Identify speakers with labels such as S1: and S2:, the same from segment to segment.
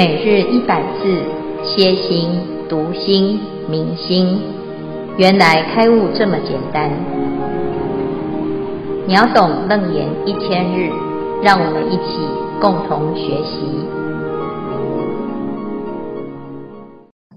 S1: 每日一百字，歇心、读心、明心，原来开悟这么简单。秒懂楞严一千日，让我们一起共同学习。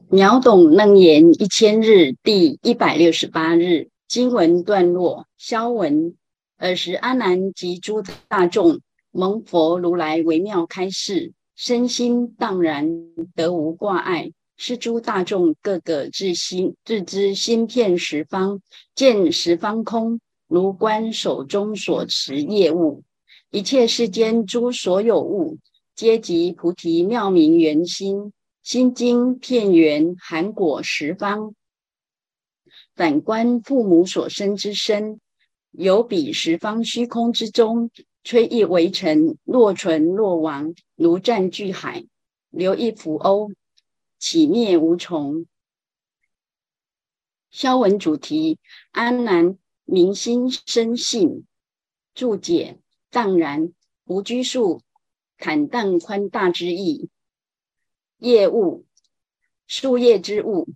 S2: 秒懂楞严一千日第一百六十八日经文段落：消文，尔时阿难及诸大众蒙佛如来微妙开示。身心荡然，得无挂碍。是诸大众各个自心自知心片十方，见十方空，如观手中所持业物。一切世间诸所有物，皆即菩提妙明圆心。心经片圆含果十方。反观父母所生之身，有彼十方虚空之中。摧一围城，若存若亡，如战巨海，流一浮鸥，起灭无从。消文主题：阿难明心生信。注解：荡然无拘束，坦荡宽大之意。业物，树叶之物。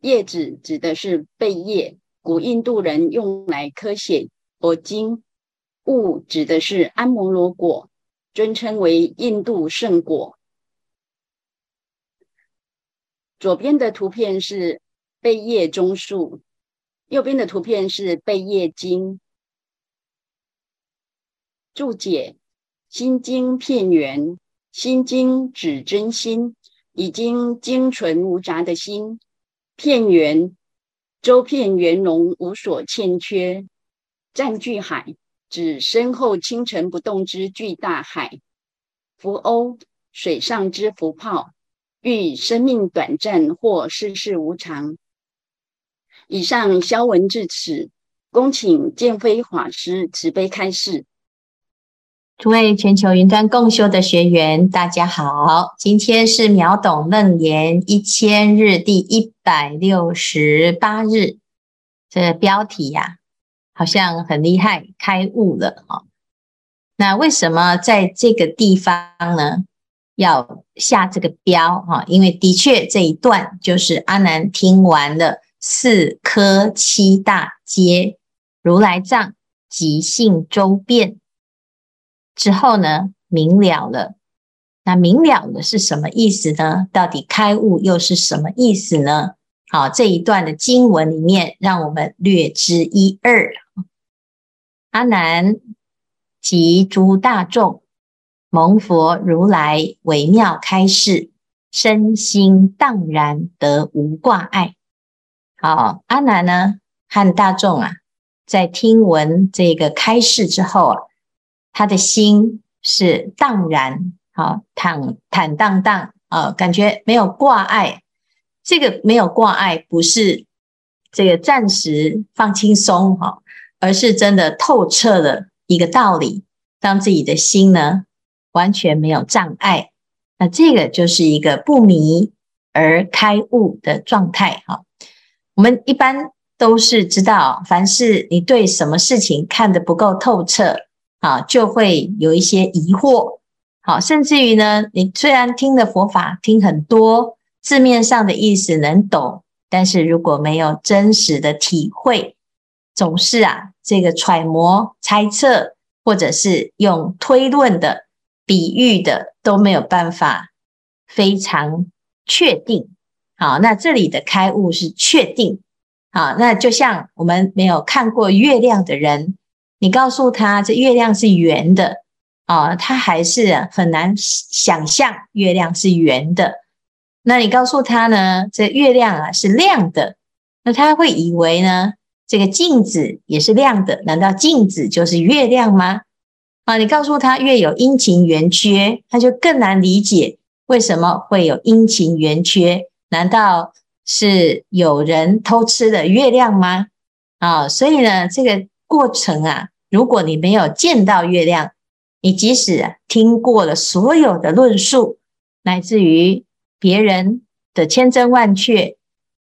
S2: 叶子指的是贝叶，古印度人用来刻写佛经。物指的是安摩罗果，尊称为印度圣果。左边的图片是贝叶棕树，右边的图片是贝叶经。注解：心经片圆，心经指真心，已经精纯无杂的心。片圆，周片圆融，无所欠缺。占据海。指身后清晨不动之巨大海，浮鸥，水上之浮泡，喻生命短暂或世事无常。以上消文至此，恭请见辉法师慈悲开示。
S1: 诸位全球云端共修的学员，大家好，今天是秒懂楞严一千日第一百六十八日，这标题呀、啊。好像很厉害，开悟了哈。那为什么在这个地方呢？要下这个标哈？因为的确这一段就是阿难听完了四科七大阶如来藏即性周遍之后呢，明了了。那明了的是什么意思呢？到底开悟又是什么意思呢？好，这一段的经文里面，让我们略知一二。阿难及诸大众蒙佛如来微妙开示，身心荡然，得无挂碍。好，阿难呢和大众啊，在听闻这个开示之后啊，他的心是荡然，好坦坦荡荡啊，感觉没有挂碍。这个没有挂碍，不是这个暂时放轻松哈。而是真的透彻了一个道理，让自己的心呢完全没有障碍，那这个就是一个不迷而开悟的状态哈。我们一般都是知道，凡是你对什么事情看得不够透彻啊，就会有一些疑惑，好，甚至于呢，你虽然听的佛法听很多，字面上的意思能懂，但是如果没有真实的体会。总是啊，这个揣摩、猜测，或者是用推论的、比喻的，都没有办法非常确定。好，那这里的开悟是确定。好，那就像我们没有看过月亮的人，你告诉他这月亮是圆的，啊，他还是很难想象月亮是圆的。那你告诉他呢，这月亮啊是亮的，那他会以为呢？这个镜子也是亮的，难道镜子就是月亮吗？啊，你告诉他月有阴晴圆缺，他就更难理解为什么会有阴晴圆缺？难道是有人偷吃了月亮吗？啊，所以呢，这个过程啊，如果你没有见到月亮，你即使听过了所有的论述，乃至于别人的千真万确。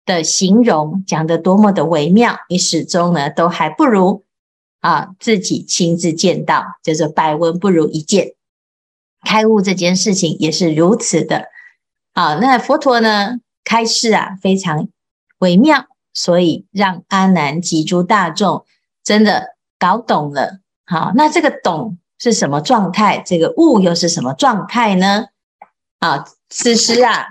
S1: 的形容讲得多么的微妙，你始终呢都还不如啊自己亲自见到，就是百闻不如一见。开悟这件事情也是如此的，好，那佛陀呢开示啊，非常微妙，所以让阿难及诸大众真的搞懂了。好，那这个懂是什么状态？这个悟又是什么状态呢？啊，此时啊，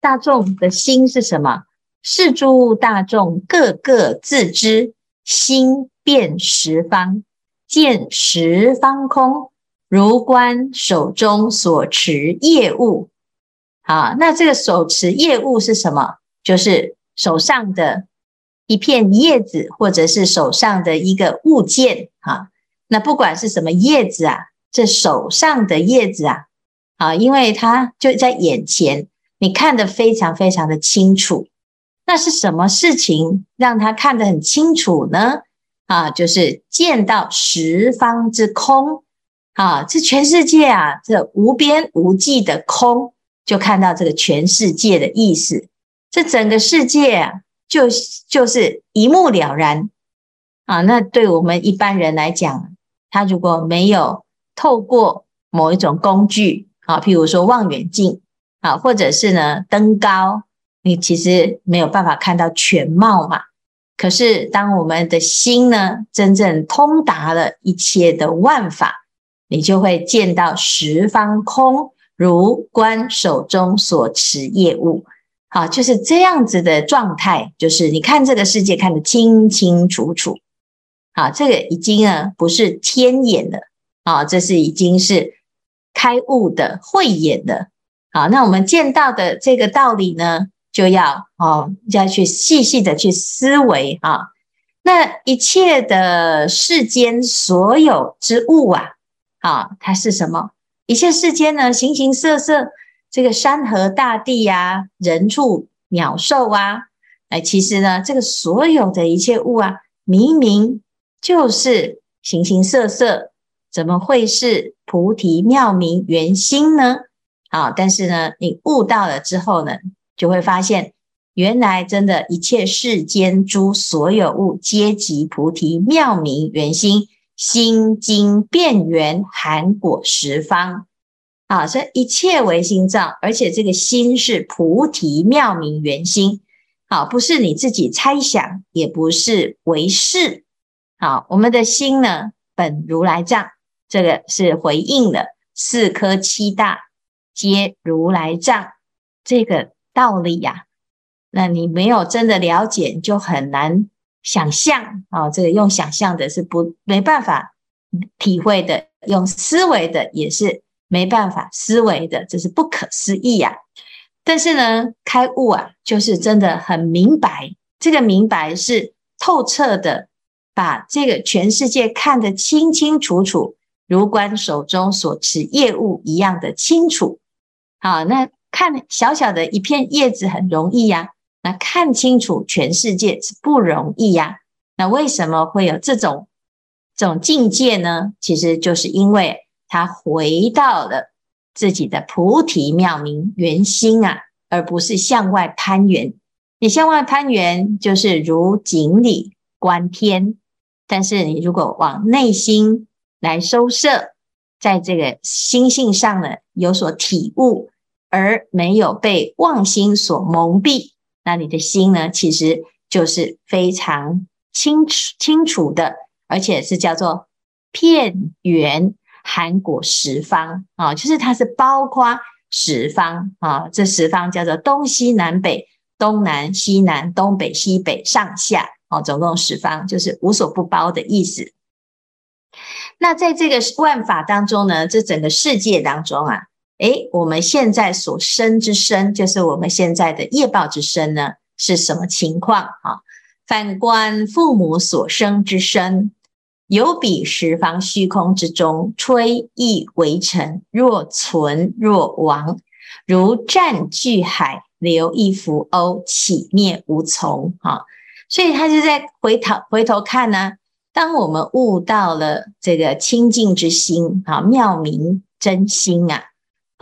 S1: 大众的心是什么？是诸大众各个自知，心遍十方，见十方空，如观手中所持业物。好，那这个手持业物是什么？就是手上的一片叶子，或者是手上的一个物件。哈，那不管是什么叶子啊，这手上的叶子啊，啊，因为它就在眼前，你看得非常非常的清楚。那是什么事情让他看得很清楚呢？啊，就是见到十方之空，啊，这全世界啊，这无边无际的空，就看到这个全世界的意思。这整个世界啊，就就是一目了然啊。那对我们一般人来讲，他如果没有透过某一种工具啊，譬如说望远镜啊，或者是呢登高。你其实没有办法看到全貌嘛。可是当我们的心呢，真正通达了一切的万法，你就会见到十方空，如观手中所持业物。好，就是这样子的状态，就是你看这个世界看得清清楚楚。好，这个已经呢不是天眼了，啊，这是已经是开悟的慧眼了。好，那我们见到的这个道理呢？就要哦，要去细细的去思维啊。那一切的世间所有之物啊，啊，它是什么？一切世间呢，形形色色，这个山河大地呀，人畜鸟兽啊，哎，其实呢，这个所有的一切物啊，明明就是形形色色，怎么会是菩提妙明圆心呢？啊，但是呢，你悟到了之后呢？就会发现，原来真的，一切世间诸所有物，皆即菩提妙明圆心，心经遍圆，含果十方。啊，所以一切唯心造，而且这个心是菩提妙明圆心。好，不是你自己猜想，也不是为是。好，我们的心呢，本如来藏，这个是回应的四科七大，皆如来藏，这个。道理呀、那你没有真的了解，就很难想象啊。这个用想象的是不没办法体会的，用思维的也是没办法思维的，这是不可思议呀、但是呢，开悟啊，就是真的很明白，这个明白是透彻的，把这个全世界看得清清楚楚，如观手中所持业物一样的清楚。好，那。看小小的一片叶子很容易呀、那看清楚全世界是不容易呀、那为什么会有这种这种境界呢？其实就是因为他回到了自己的菩提妙明圆心啊，而不是向外攀缘。你向外攀缘，就是如井里观天；但是你如果往内心来收摄，在这个心性上呢，有所体悟。而没有被妄心所蒙蔽，那你的心呢，其实就是非常清楚清楚的，而且是叫做遍圆含果十方啊，就是它是包括十方啊，这十方叫做东西南北、东南西南、东北西北、上下啊，总共十方，就是无所不包的意思。那在这个万法当中呢，这整个世界当中啊。诶，我们现在所生之身，就是我们现在的业报之身呢，是什么情况啊？反观父母所生之身，有彼十方虚空之中，炊秽微尘，若存若亡，如战巨海，流一浮鸥，起灭无从。哈，所以他就在回头回头看呢，当我们悟到了这个清净之心啊，妙明真心啊。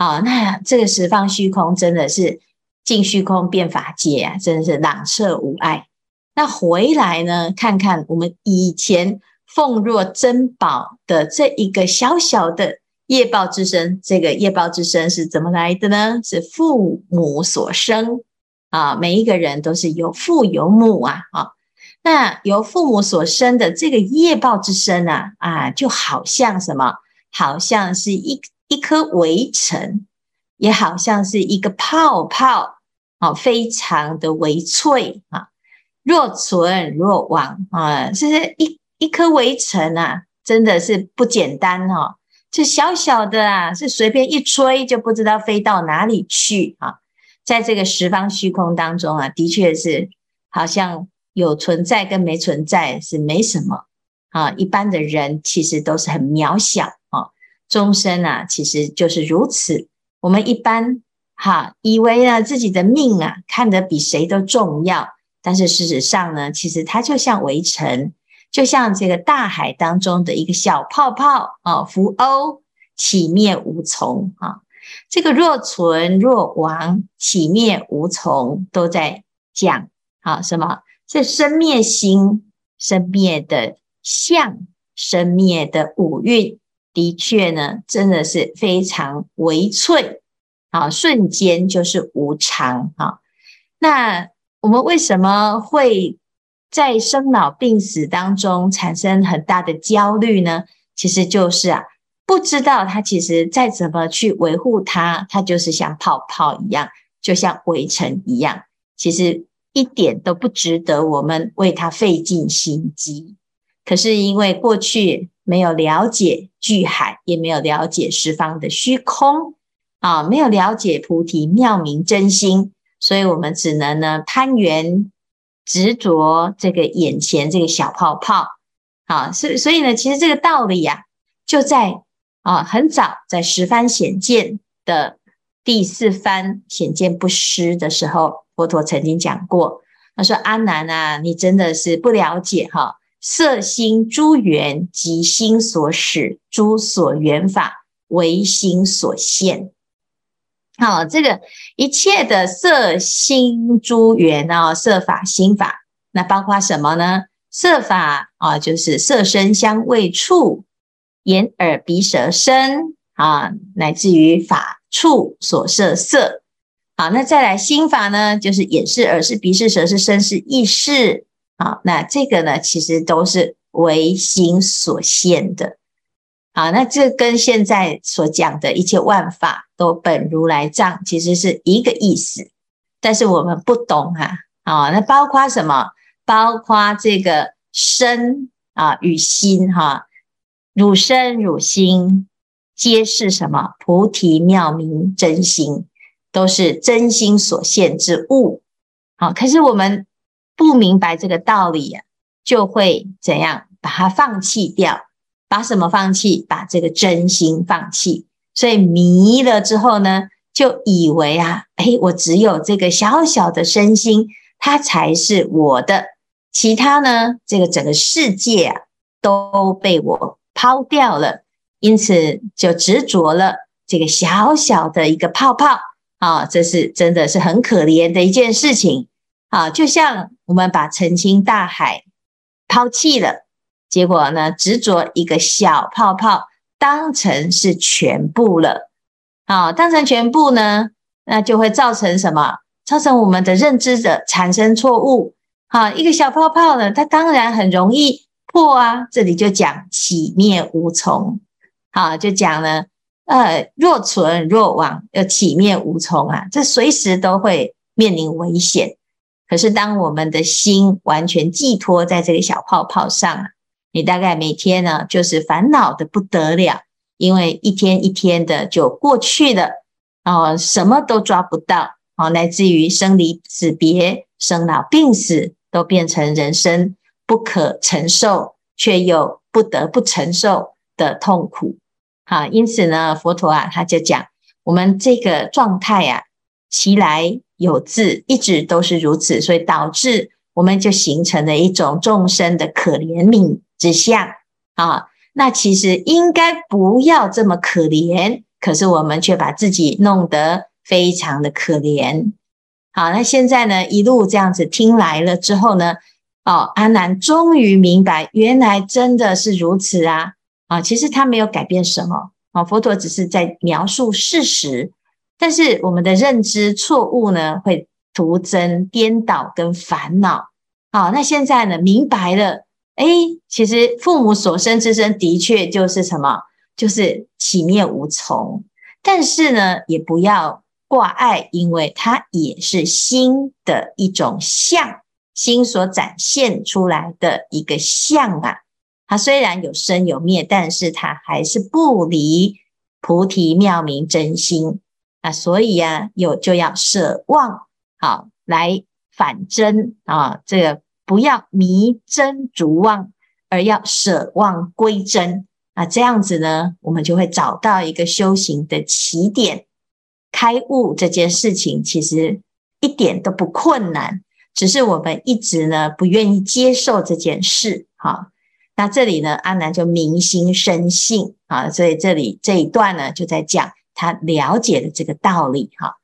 S1: 啊、哦，那这个十方虚空真的是尽虚空变法界啊，真的是朗彻无碍。那回来呢，看看我们以前奉若珍宝的这一个小小的业报之身，这个业报之身是怎么来的呢？是父母所生啊，每一个人都是有父有母啊，啊，那由父母所生的这个业报之身啊，啊，就好像什么？好像是一一颗微尘，也好像是一个泡泡，啊，非常的微脆啊，若存若亡啊，这是一一颗微尘啊，真的是不简单哈。这小小的啊，是随便一吹就不知道飞到哪里去啊！在这个十方虚空当中啊，的确是好像有存在跟没存在是没什么啊。一般的人其实都是很渺小啊，众生啊，其实就是如此。我们一般哈以为呢自己的命啊看得比谁都重要，但是事实上呢，其实它就像微尘。就像这个大海当中的一个小泡泡啊，浮欧起灭无从啊。这个若存若亡，起灭无从，都在讲啊什么？这生灭心、生灭的相、生灭的五蕴，的确呢，真的是非常微脆啊，瞬间就是无常啊。那我们为什么会？在生老病死当中产生很大的焦虑呢，其实就是啊，不知道它其实再怎么去维护它，它就是像泡泡一样，就像微尘一样，其实一点都不值得我们为它费尽心机。可是因为过去没有了解巨海，也没有了解十方的虚空啊，没有了解菩提妙明真心，所以我们只能呢攀缘。执着这个眼前这个小泡泡，啊，所以所以呢，其实这个道理呀、就在啊很早在十番显见的第四番显见不失的时候，佛陀曾经讲过，他说：“阿难啊，你真的是不了解哈、色心诸缘即心所使，诸所缘法唯心所现。”好，这个一切的色心诸缘啊，色法心法，那包括什么呢？色法啊，就是色身香味触，眼耳鼻舌身啊，乃至于法处所摄色。好，那再来心法呢，就是眼是、耳是、鼻是、舌是、身是、意识。好，那这个呢，其实都是唯心所现的。好，那这跟现在所讲的一切万法都本如来藏，其实是一个意思，但是我们不懂哈、啊。啊，那包括什么？包括这个身啊与心哈、汝身汝心，皆是什么？菩提妙明真心，都是真心所现之物。好，可是我们不明白这个道理啊，就会怎样？把它放弃掉。把什么放弃？把这个真心放弃。所以迷了之后呢，就以为啊，诶，我只有这个小小的身心，它才是我的。其他呢，这个整个世界啊，都被我抛掉了。因此就执着了这个小小的一个泡泡啊，这是真的是很可怜的一件事情啊。就像我们把澄清大海抛弃了。结果呢，执着一个小泡泡当成是全部了，好，当成全部呢，那就会造成什么？造成我们的认知的产生错误。好，一个小泡泡呢，它当然很容易破啊。这里就讲起灭无从，好，就讲呢，呃，若存若亡，要起灭无从啊，这随时都会面临危险。可是当我们的心完全寄托在这个小泡泡上。你大概每天呢，就是烦恼的不得了，因为一天一天的就过去了，哦，什么都抓不到，哦，乃至于生离死别、生老病死，都变成人生不可承受却又不得不承受的痛苦。好，因此呢，佛陀啊，他就讲，我们这个状态啊，其来有自，一直都是如此，所以导致我们就形成了一种众生的可怜悯。之相啊，那其实应该不要这么可怜，可是我们却把自己弄得非常的可怜。好，那现在呢，一路这样子听来了之后呢，哦，阿难终于明白，原来真的是如此啊！啊，其实他没有改变什么，啊，佛陀只是在描述事实，但是我们的认知错误呢，会徒增颠倒跟烦恼。好，那现在呢，明白了，哎，其实父母所生之身的确就是什么，就是起灭无从。但是呢，也不要挂碍，因为它也是心的一种相，心所展现出来的一个相啊。它虽然有生有灭，但是它还是不离菩提妙明真心啊，所以呀、啊，有就要舍妄，好来反真啊，这个不要迷真逐妄，而要舍妄归真啊，这样子呢，我们就会找到一个修行的起点，开悟这件事情其实一点都不困难，只是我们一直呢不愿意接受这件事，哈。那这里呢，阿南就明心生信啊，所以这里这一段呢，就在讲他了解了这个道理哈。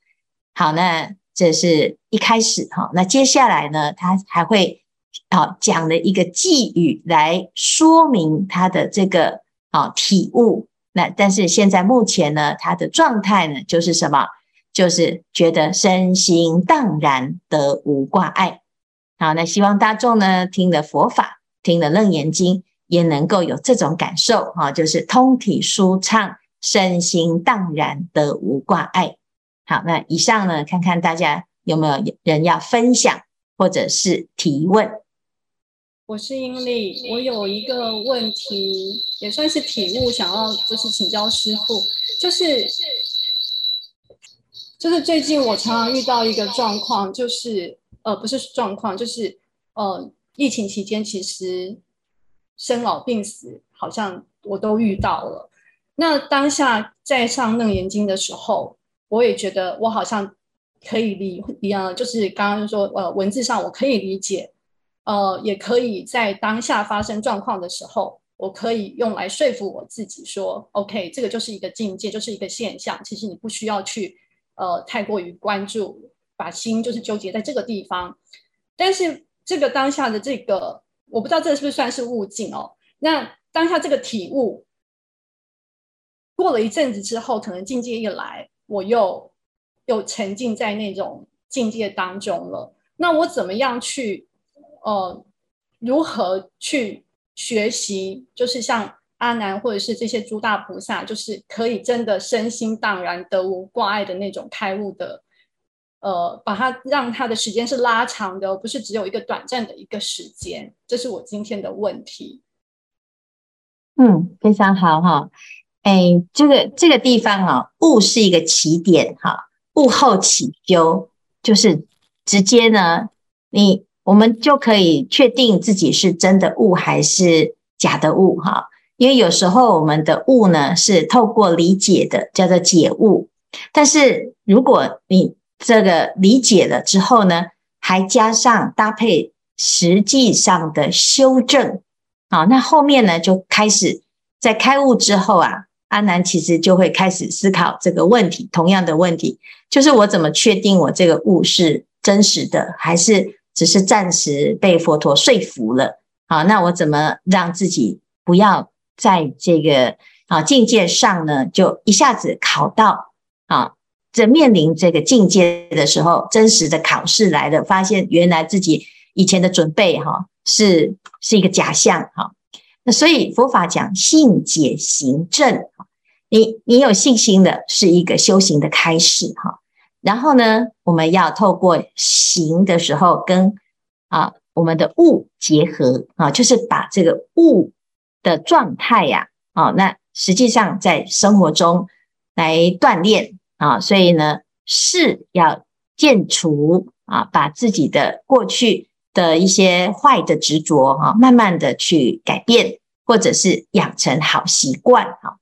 S1: 好，那这是一开始哈，那接下来呢，他还会啊讲了一个偈语来说明他的这个啊体悟。那但是现在目前呢，他的状态呢，就是什么？就是觉得身心荡然，得无挂碍。好，那希望大众呢，听了佛法，听了楞严经。也能够有这种感受哈，就是通体舒畅，身心荡然，得无挂碍。好，那以上呢，看看大家有没有人要分享或者是提问。
S3: 我是英丽，我有一个问题，也算是体悟，想要就是请教师傅，就是就是最近我常常遇到一个状况，就是呃不是状况，就是呃疫情期间其实。生老病死，好像我都遇到了。那当下在上《楞严经》的时候，我也觉得我好像可以理一样，就是刚刚说，呃，文字上我可以理解，呃，也可以在当下发生状况的时候，我可以用来说服我自己说，OK，这个就是一个境界，就是一个现象。其实你不需要去，呃，太过于关注，把心就是纠结在这个地方。但是这个当下的这个。我不知道这是不是算是悟境哦？那当下这个体悟过了一阵子之后，可能境界一来，我又又沉浸在那种境界当中了。那我怎么样去呃，如何去学习？就是像阿南或者是这些诸大菩萨，就是可以真的身心荡然，得无挂碍的那种开悟的。呃，把它让它的时间是拉长的，而不是只有一个短暂的一个时间。这是我今天的问题。
S1: 嗯，非常好哈。哎，这个这个地方啊，悟是一个起点哈，悟后起修，就是直接呢，你我们就可以确定自己是真的悟还是假的悟哈。因为有时候我们的悟呢是透过理解的，叫做解悟。但是如果你这个理解了之后呢，还加上搭配实际上的修正，好，那后面呢就开始在开悟之后啊，阿南其实就会开始思考这个问题，同样的问题，就是我怎么确定我这个悟是真实的，还是只是暂时被佛陀说服了？好，那我怎么让自己不要在这个啊境界上呢，就一下子考到啊？在面临这个境界的时候，真实的考试来了，发现原来自己以前的准备哈是是一个假象哈。那所以佛法讲信解行证，你你有信心的是一个修行的开始哈。然后呢，我们要透过行的时候跟啊我们的悟结合啊，就是把这个悟的状态呀啊，那实际上在生活中来锻炼。啊，所以呢，是要见除啊，把自己的过去的一些坏的执着哈，慢慢的去改变，或者是养成好习惯哈。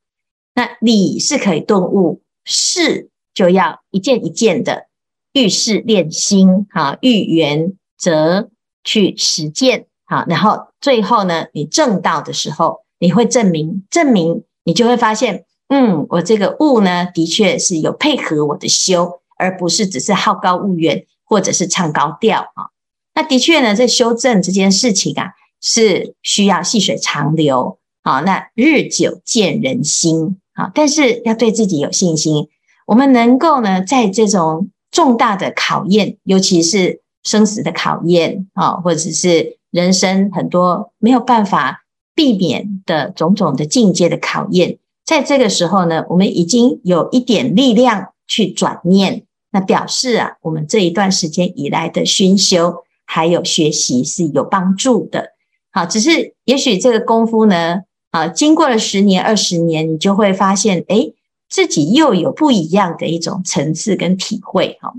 S1: 那理是可以顿悟，事就要一件一件的遇事练心哈，遇缘则去实践哈，然后最后呢，你证道的时候，你会证明，证明你就会发现。嗯，我这个悟呢，的确是有配合我的修，而不是只是好高骛远，或者是唱高调啊。那的确呢，这修正这件事情啊，是需要细水长流啊。那日久见人心啊，但是要对自己有信心。我们能够呢，在这种重大的考验，尤其是生死的考验啊，或者是人生很多没有办法避免的种种的境界的考验，在这个时候呢，我们已经有一点力量去转念，那表示啊，我们这一段时间以来的熏修还有学习是有帮助的。好，只是也许这个功夫呢，啊，经过了十年、二十年，你就会发现，诶。自己又有不一样的一种层次跟体会哈，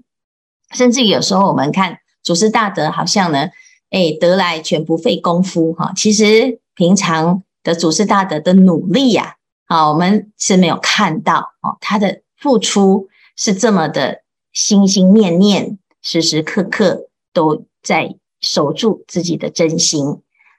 S1: 甚至有时候我们看祖师大德好像呢，诶，得来全不费功夫哈。其实平常的祖师大德的努力呀，啊，我们是没有看到哦，他的付出是这么的心心念念，时时刻刻都在守住自己的真心。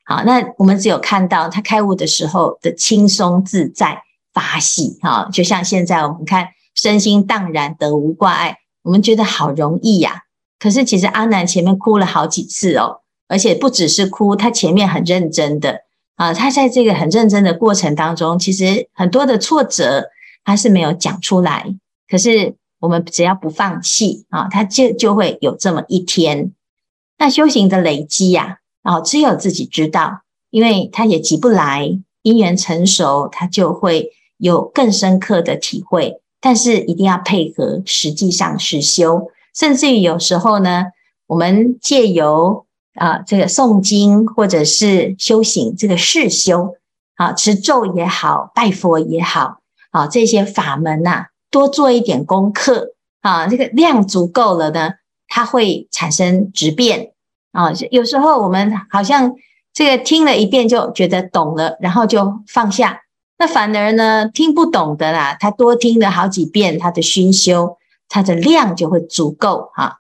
S1: 好，那我们只有看到他开悟的时候的轻松自在。法喜哈，就像现在我们看身心荡然得无挂碍，我们觉得好容易呀。可是其实阿南前面哭了好几次哦，而且不只是哭，他前面很认真的啊，他在这个很认真的过程当中，其实很多的挫折他是没有讲出来。可是我们只要不放弃啊，他就就会有这么一天。那修行的累积呀，啊，只有自己知道，因为他也急不来，因缘成熟，他就会。有更深刻的体会，但是一定要配合实际上实修，甚至于有时候呢，我们借由啊这个诵经或者是修行这个事修，啊持咒也好，拜佛也好，啊这些法门呐、啊，多做一点功课啊，这个量足够了呢，它会产生质变啊。有时候我们好像这个听了一遍就觉得懂了，然后就放下。那反而呢，听不懂的啦，他多听了好几遍，他的熏修，他的量就会足够哈。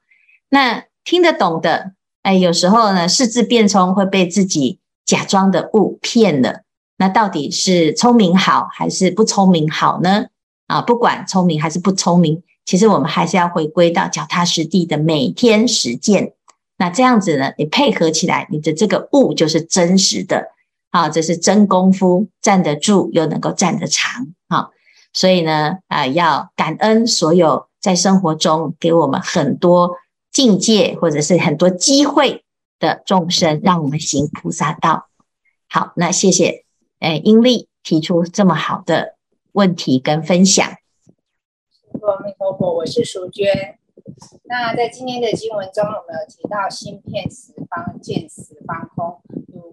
S1: 那听得懂的，哎，有时候呢，识字变聪会被自己假装的误骗了。那到底是聪明好还是不聪明好呢？啊，不管聪明还是不聪明，其实我们还是要回归到脚踏实地的每天实践。那这样子呢，你配合起来，你的这个悟就是真实的。啊，这是真功夫，站得住又能够站得长啊！所以呢，啊，要感恩所有在生活中给我们很多境界或者是很多机会的众生，让我们行菩萨道。好，那谢谢，哎，英利提出这么好的问题跟分享。
S4: 阿弥陀佛，我是淑娟。那在今天的经文中，我们有提到心片十方，见十方空。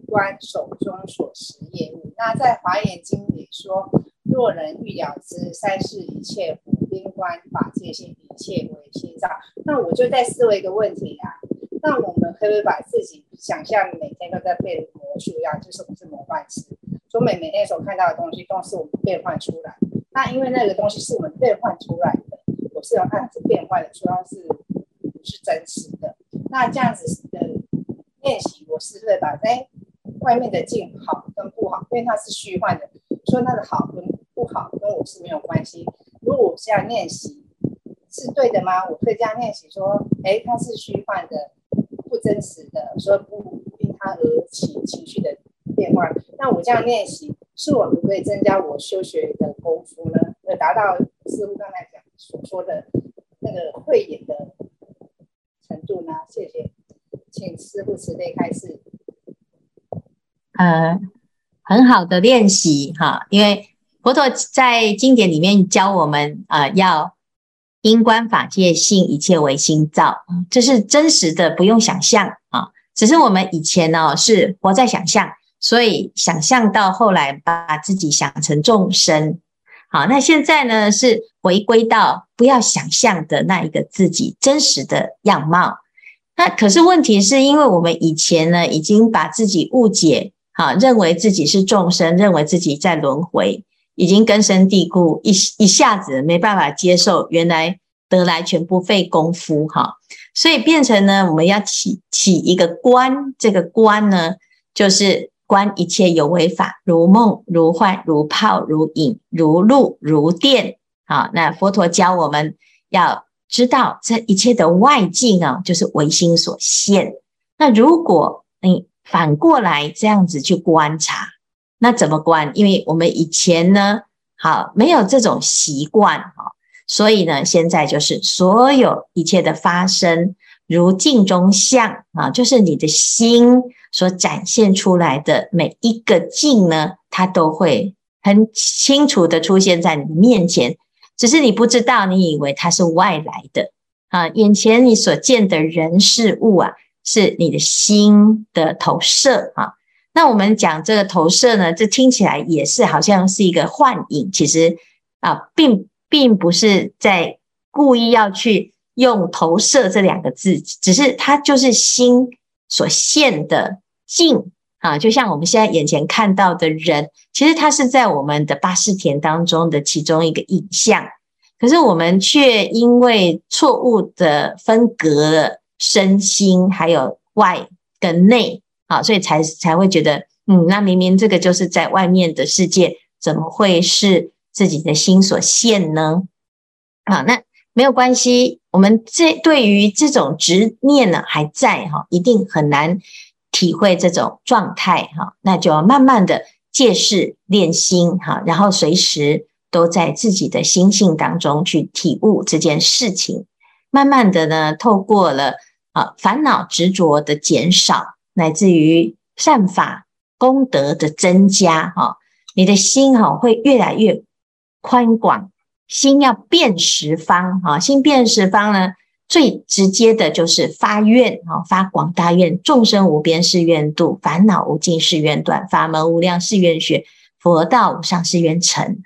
S4: 观手中所持业物，那在华严经里说：若人欲了知三世一切苦，应观法界性，一切为心造。那我就在思维一个问题啊，那我们可不可以把自己想象每天都在变魔术一样，就是我们是魔幻师，说每每天所看到的东西都是我们变换出来。那因为那个东西是我们变换出来的，我是要按着变换的，说它是不是真实的？那这样子的练习，我是不是把哎？外面的境好跟不好，因为它是虚幻的，说它的好跟不好跟我是没有关系。如果我这样练习是对的吗？我可以这样练习说，哎，它是虚幻的，不真实的，说不因它而起情绪的变化。那我这样练习，是我可以增加我修学的功夫呢？要达到师父刚才讲所说的那个慧眼的程度呢？谢谢，请师父慈悲开示。
S1: 呃，很好的练习哈，因为佛陀在经典里面教我们啊、要因观法界性，一切唯心造，这是真实的，不用想象啊。只是我们以前呢是活在想象，所以想象到后来把自己想成众生。好，那现在呢是回归到不要想象的那一个自己真实的样貌。那可是问题是因为我们以前呢已经把自己误解。好，认为自己是众生，认为自己在轮回，已经根深蒂固，一一下子没办法接受，原来得来全不费功夫哈，所以变成呢，我们要起起一个观，这个观呢，就是观一切有为法，如梦如幻，如泡如影，如露如电。好，那佛陀教我们要知道，这一切的外境啊，就是唯心所现。那如果你反过来这样子去观察，那怎么观？因为我们以前呢，好，没有这种习惯哈，所以呢，现在就是所有一切的发生，如镜中像啊，就是你的心所展现出来的每一个镜呢，它都会很清楚的出现在你的面前，只是你不知道，你以为它是外来的啊，眼前你所见的人事物啊，是你的心的投射啊。那我们讲这个投射呢，这听起来也是好像是一个幻影，其实啊，并并不是在故意要去用投射这两个字，只是它就是心所现的境啊，就像我们现在眼前看到的人，其实它是在我们的八识田当中的其中一个影像，可是我们却因为错误的分隔了身心，还有外跟内。啊，所以才才会觉得，嗯，那明明这个就是在外面的世界，怎么会是自己的心所现呢？啊，那没有关系，我们这对于这种执念呢还在哈，一定很难体会这种状态哈，那就要慢慢的借势练心哈，然后随时都在自己的心性当中去体悟这件事情，慢慢的呢，透过了啊烦恼执着的减少。乃至于善法功德的增加，哈，你的心哈会越来越宽广，心要遍十方，哈，心遍十方呢，最直接的就是发愿，啊，发广大愿，众生无边誓愿度，烦恼无尽誓愿断，法门无量誓愿学，佛道无上誓愿成。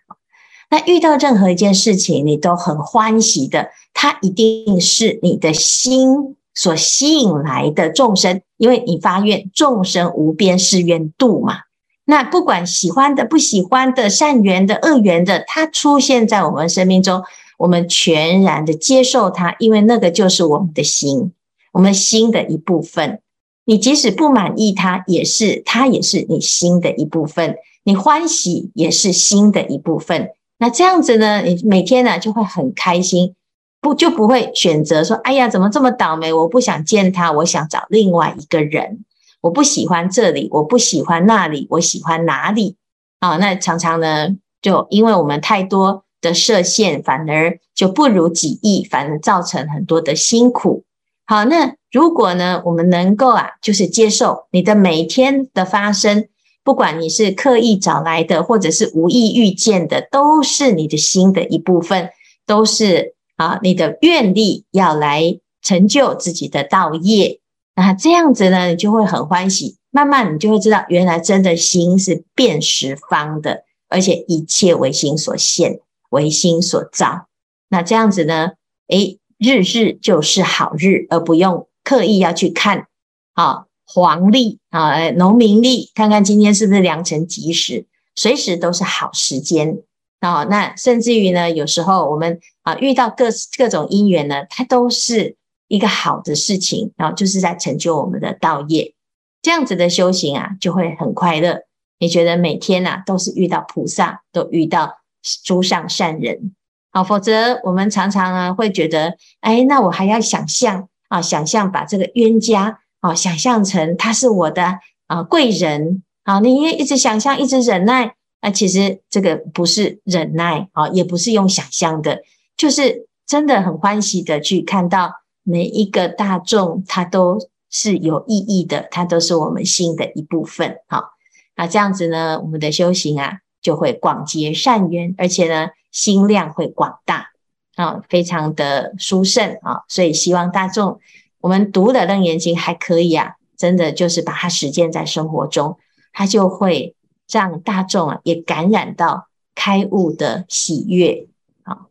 S1: 那遇到任何一件事情，你都很欢喜的，它一定是你的心。所吸引来的众生，因为你发愿众生无边誓愿度嘛，那不管喜欢的、不喜欢的、善缘的、恶缘的，它出现在我们生命中，我们全然的接受它，因为那个就是我们的心，我们心的一部分。你即使不满意它，也是它也是你心的一部分。你欢喜也是心的一部分。那这样子呢，你每天呢就会很开心。不就不会选择说，哎呀，怎么这么倒霉？我不想见他，我想找另外一个人。我不喜欢这里，我不喜欢那里，我喜欢哪里？啊，那常常呢，就因为我们太多的设限，反而就不如己意，反而造成很多的辛苦。好，那如果呢，我们能够啊，就是接受你的每一天的发生，不管你是刻意找来的，或者是无意遇见的，都是你的心的一部分，都是。啊，你的愿力要来成就自己的道业，那这样子呢，你就会很欢喜。慢慢你就会知道，原来真的心是遍十方的，而且一切为心所现，为心所造。那这样子呢，诶，日日就是好日，而不用刻意要去看啊黄历啊农民历，看看今天是不是良辰吉时，随时都是好时间。啊，那甚至于呢，有时候我们啊遇到各各种因缘呢，它都是一个好的事情，然后就是在成就我们的道业。这样子的修行啊，就会很快乐。你觉得每天呐、啊、都是遇到菩萨，都遇到诸上善人，好，否则我们常常啊会觉得，哎，那我还要想象啊，想象把这个冤家啊想象成他是我的啊贵人啊，你一直想象，一直忍耐。那其实这个不是忍耐啊，也不是用想象的，就是真的很欢喜的去看到每一个大众，他都是有意义的，它都是我们心的一部分。好，那这样子呢，我们的修行啊，就会广结善缘，而且呢，心量会广大啊，非常的殊胜啊。所以希望大众，我们读的《楞严经》还可以啊，真的就是把它实践在生活中，它就会。让大众啊也感染到开悟的喜悦。啊，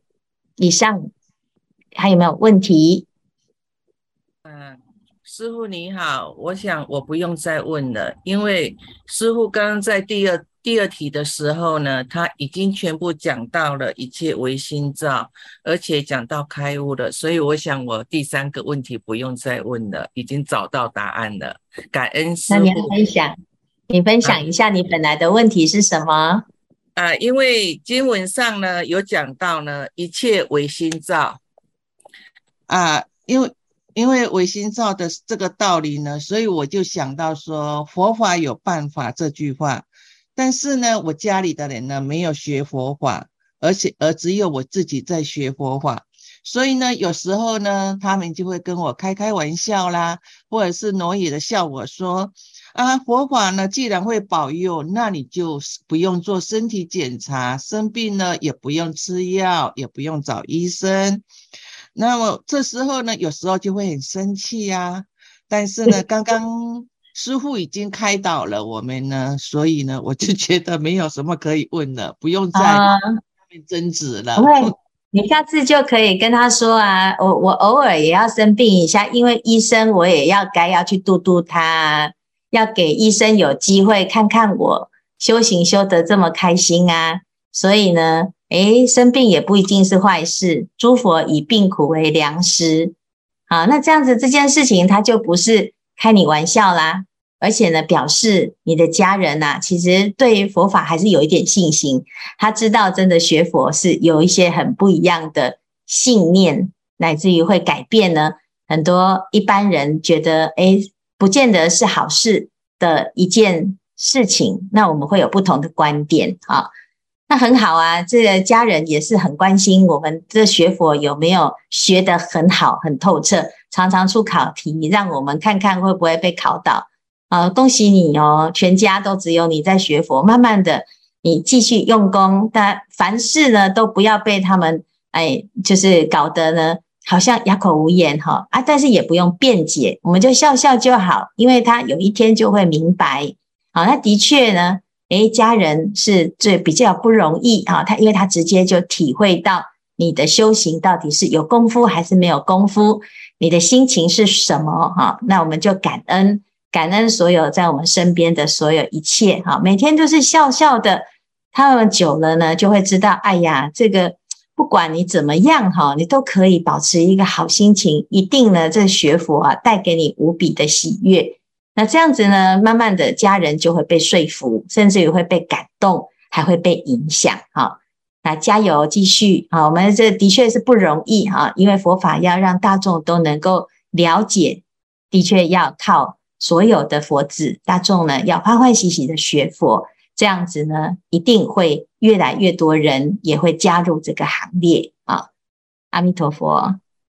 S1: 以上还有没有问题？
S5: 嗯，师傅你好，我想我不用再问了，因为师傅刚刚在第二第二题的时候呢，他已经全部讲到了一切唯心造，而且讲到开悟了，所以我想我第三个问题不用再问了，已经找到答案了。感恩师父。那
S1: 你来分享。你分享一下你本来的问题是什么？啊，
S5: 啊，因为经文上呢有讲到呢，一切唯心造。啊，因为因为唯心造的这个道理呢，所以我就想到说佛法有办法这句话。但是呢，我家里的人呢没有学佛法，而且而只有我自己在学佛法。所以呢，有时候呢，他们就会跟我开开玩笑啦，或者是挪也的笑我说：“啊，佛法呢，既然会保佑，那你就不用做身体检查，生病呢也不用吃药，也不用找医生。”那么这时候呢，有时候就会很生气呀。但是呢，刚刚师傅已经开导了我们呢，所以呢，我就觉得没有什么可以问了，不用再争执了。
S1: Uh, 你下次就可以跟他说啊，我我偶尔也要生病一下，因为医生我也要该要去度度他，要给医生有机会看看我修行修得这么开心啊，所以呢，诶，生病也不一定是坏事，诸佛以病苦为良师，好，那这样子这件事情他就不是开你玩笑啦。而且呢，表示你的家人呐、其实对佛法还是有一点信心。他知道真的学佛是有一些很不一样的信念，乃至于会改变呢很多一般人觉得诶不见得是好事的一件事情。那我们会有不同的观点啊。那很好啊，这个家人也是很关心我们这学佛有没有学得很好、很透彻，常常出考题，让我们看看会不会被考倒。啊，恭喜你哦！全家都只有你在学佛，慢慢的，你继续用功，但凡事呢，都不要被他们哎，就是搞得呢，好像哑口无言哈啊！但是也不用辩解，我们就笑笑就好，因为他有一天就会明白。好，那的确呢，诶，家人是最比较不容易啊，他因为他直接就体会到你的修行到底是有功夫还是没有功夫，你的心情是什么哈？那我们就感恩。感恩所有在我们身边的所有一切，哈，每天都是笑笑的。他们久了呢，就会知道，哎呀，这个不管你怎么样，哈，你都可以保持一个好心情。一定呢，这学佛啊，带给你无比的喜悦。那这样子呢，慢慢的家人就会被说服，甚至于会被感动，还会被影响。哈，那加油，继续啊！我们这的确是不容易哈，因为佛法要让大众都能够了解，的确要靠。所有的佛子大众呢，要欢欢喜喜的学佛，这样子呢，一定会越来越多人也会加入这个行列啊！阿弥陀佛。